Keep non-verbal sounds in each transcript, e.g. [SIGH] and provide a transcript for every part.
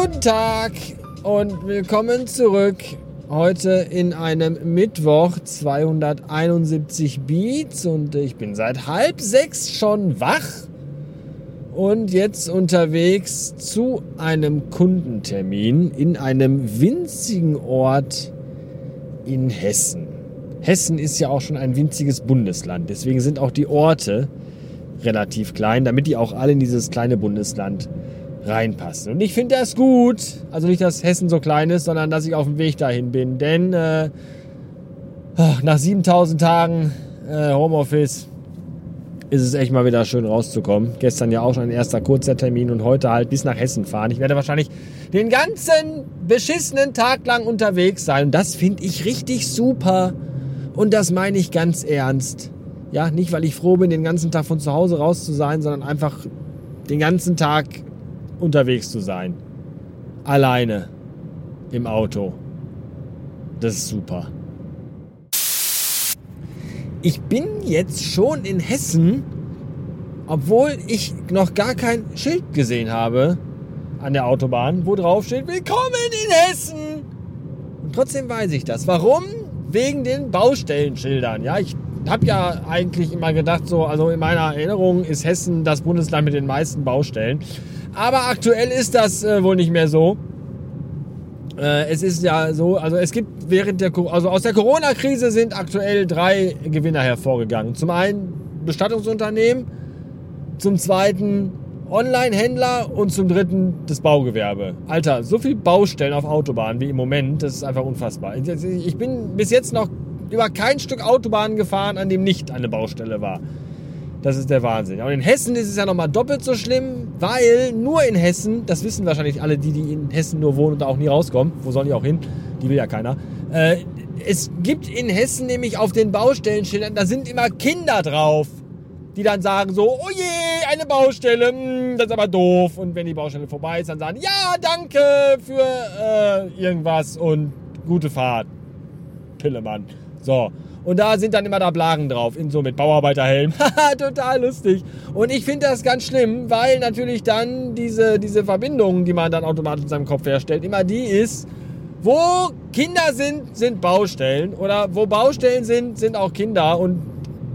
Guten Tag und willkommen zurück. Heute in einem Mittwoch 271 Beats und ich bin seit halb sechs schon wach und jetzt unterwegs zu einem Kundentermin in einem winzigen Ort in Hessen. Hessen ist ja auch schon ein winziges Bundesland, deswegen sind auch die Orte relativ klein, damit die auch alle in dieses kleine Bundesland reinpassen. Und ich finde das gut, also nicht, dass Hessen so klein ist, sondern dass ich auf dem Weg dahin bin. Denn äh, nach 7000 Tagen äh, Homeoffice ist es echt mal wieder schön rauszukommen. Gestern ja auch schon ein erster kurzer Termin und heute halt bis nach Hessen fahren. Ich werde wahrscheinlich den ganzen beschissenen Tag lang unterwegs sein. Und das finde ich richtig super. Und das meine ich ganz ernst. Ja, nicht weil ich froh bin, den ganzen Tag von zu Hause raus zu sein, sondern einfach den ganzen Tag unterwegs zu sein. Alleine im Auto. Das ist super. Ich bin jetzt schon in Hessen, obwohl ich noch gar kein Schild gesehen habe an der Autobahn, wo drauf steht Willkommen in Hessen. Und trotzdem weiß ich das. Warum? Wegen den Baustellenschildern. Ja, ich habe ja eigentlich immer gedacht, so, also in meiner Erinnerung ist Hessen das Bundesland mit den meisten Baustellen. Aber aktuell ist das äh, wohl nicht mehr so. Äh, es ist ja so, also es gibt während der, also aus der Corona-Krise sind aktuell drei Gewinner hervorgegangen. Zum einen Bestattungsunternehmen, zum zweiten Online-Händler und zum dritten das Baugewerbe. Alter, so viel Baustellen auf Autobahnen wie im Moment, das ist einfach unfassbar. Ich bin bis jetzt noch über kein Stück Autobahn gefahren, an dem nicht eine Baustelle war. Das ist der Wahnsinn. Und in Hessen ist es ja nochmal doppelt so schlimm, weil nur in Hessen, das wissen wahrscheinlich alle, die, die in Hessen nur wohnen und da auch nie rauskommen, wo sollen die auch hin? Die will ja keiner. Äh, es gibt in Hessen nämlich auf den Baustellenschildern, da sind immer Kinder drauf, die dann sagen so, oh je, eine Baustelle, mh, hm, das ist aber doof. Und wenn die Baustelle vorbei ist, dann sagen, ja, danke für äh, irgendwas und gute Fahrt. Pillemann. So. Und da sind dann immer da Blagen drauf, in so mit Bauarbeiterhelm. [LAUGHS] Haha, total lustig. Und ich finde das ganz schlimm, weil natürlich dann diese, diese Verbindung, die man dann automatisch in seinem Kopf herstellt, immer die ist, wo Kinder sind, sind Baustellen. Oder wo Baustellen sind, sind auch Kinder. Und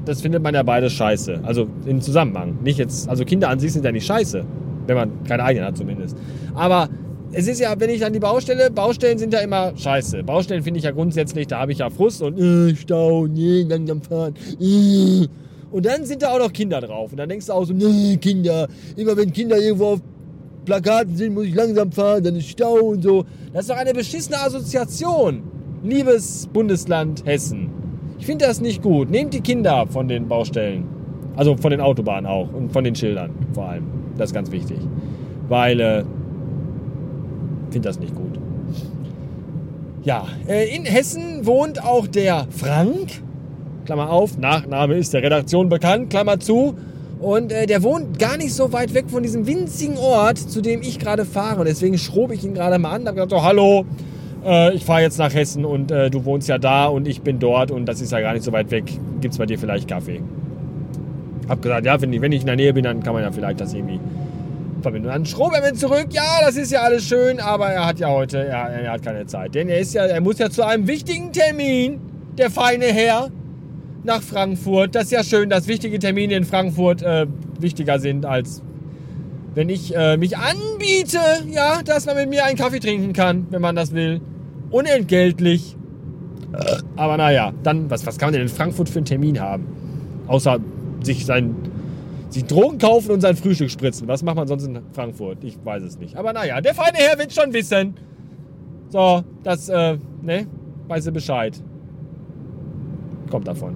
das findet man ja beides scheiße. Also im Zusammenhang. Nicht jetzt, also Kinder an sich sind ja nicht scheiße. Wenn man keine eigenen hat zumindest. Aber es ist ja, wenn ich an die Baustelle, Baustellen sind ja immer scheiße. Baustellen finde ich ja grundsätzlich, da habe ich ja Frust und äh, Stau, nee, langsam fahren. Äh. Und dann sind da auch noch Kinder drauf. Und dann denkst du auch so, nee, Kinder. Immer wenn Kinder irgendwo auf Plakaten sind, muss ich langsam fahren, dann ist Stau und so. Das ist doch eine beschissene Assoziation. Liebes Bundesland Hessen. Ich finde das nicht gut. Nehmt die Kinder von den Baustellen. Also von den Autobahnen auch und von den Schildern vor allem. Das ist ganz wichtig. Weil äh, finde das nicht gut. Ja, äh, in Hessen wohnt auch der Frank, Klammer auf, Nachname ist der Redaktion bekannt, Klammer zu. Und äh, der wohnt gar nicht so weit weg von diesem winzigen Ort, zu dem ich gerade fahre. Und deswegen schrob ich ihn gerade mal an. Da habe gesagt, so, hallo, äh, ich fahre jetzt nach Hessen und äh, du wohnst ja da und ich bin dort und das ist ja gar nicht so weit weg. Gibt es bei dir vielleicht Kaffee? Hab gesagt, ja, wenn ich, wenn ich in der Nähe bin, dann kann man ja vielleicht das irgendwie Verbindung. Er mir zurück, ja, das ist ja alles schön, aber er hat ja heute, er, er hat keine Zeit. Denn er ist ja, er muss ja zu einem wichtigen Termin, der feine Herr, nach Frankfurt. Das ist ja schön, dass wichtige Termine in Frankfurt äh, wichtiger sind, als wenn ich äh, mich anbiete, ja, dass man mit mir einen Kaffee trinken kann, wenn man das will. Unentgeltlich. Aber naja, dann, was, was kann man denn in Frankfurt für einen Termin haben? Außer sich sein sich Drogen kaufen und sein Frühstück spritzen. Was macht man sonst in Frankfurt? Ich weiß es nicht. Aber naja, der feine Herr wird schon wissen. So, das, äh, ne? Weiß er Bescheid. Kommt davon.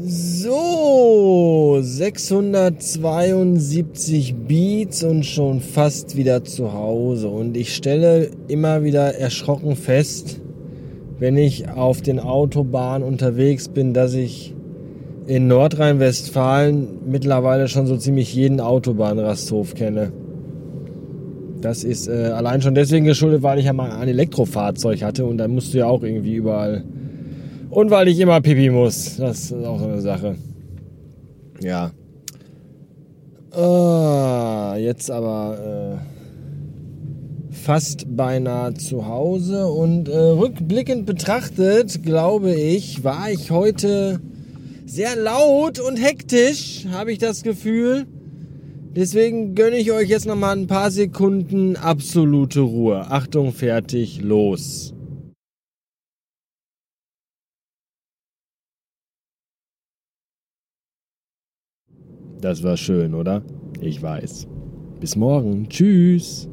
So, 672 Beats und schon fast wieder zu Hause. Und ich stelle immer wieder erschrocken fest, wenn ich auf den Autobahnen unterwegs bin, dass ich in Nordrhein-Westfalen mittlerweile schon so ziemlich jeden Autobahnrasthof kenne. Das ist äh, allein schon deswegen geschuldet, weil ich ja mal ein Elektrofahrzeug hatte und dann musst du ja auch irgendwie überall. Und weil ich immer pipi muss. Das ist auch so eine Sache. Ja. Ah, jetzt aber äh, fast beinahe zu Hause und äh, rückblickend betrachtet, glaube ich, war ich heute sehr laut und hektisch, habe ich das Gefühl. Deswegen gönne ich euch jetzt noch mal ein paar Sekunden absolute Ruhe. Achtung, fertig, los. Das war schön, oder? Ich weiß. Bis morgen. Tschüss.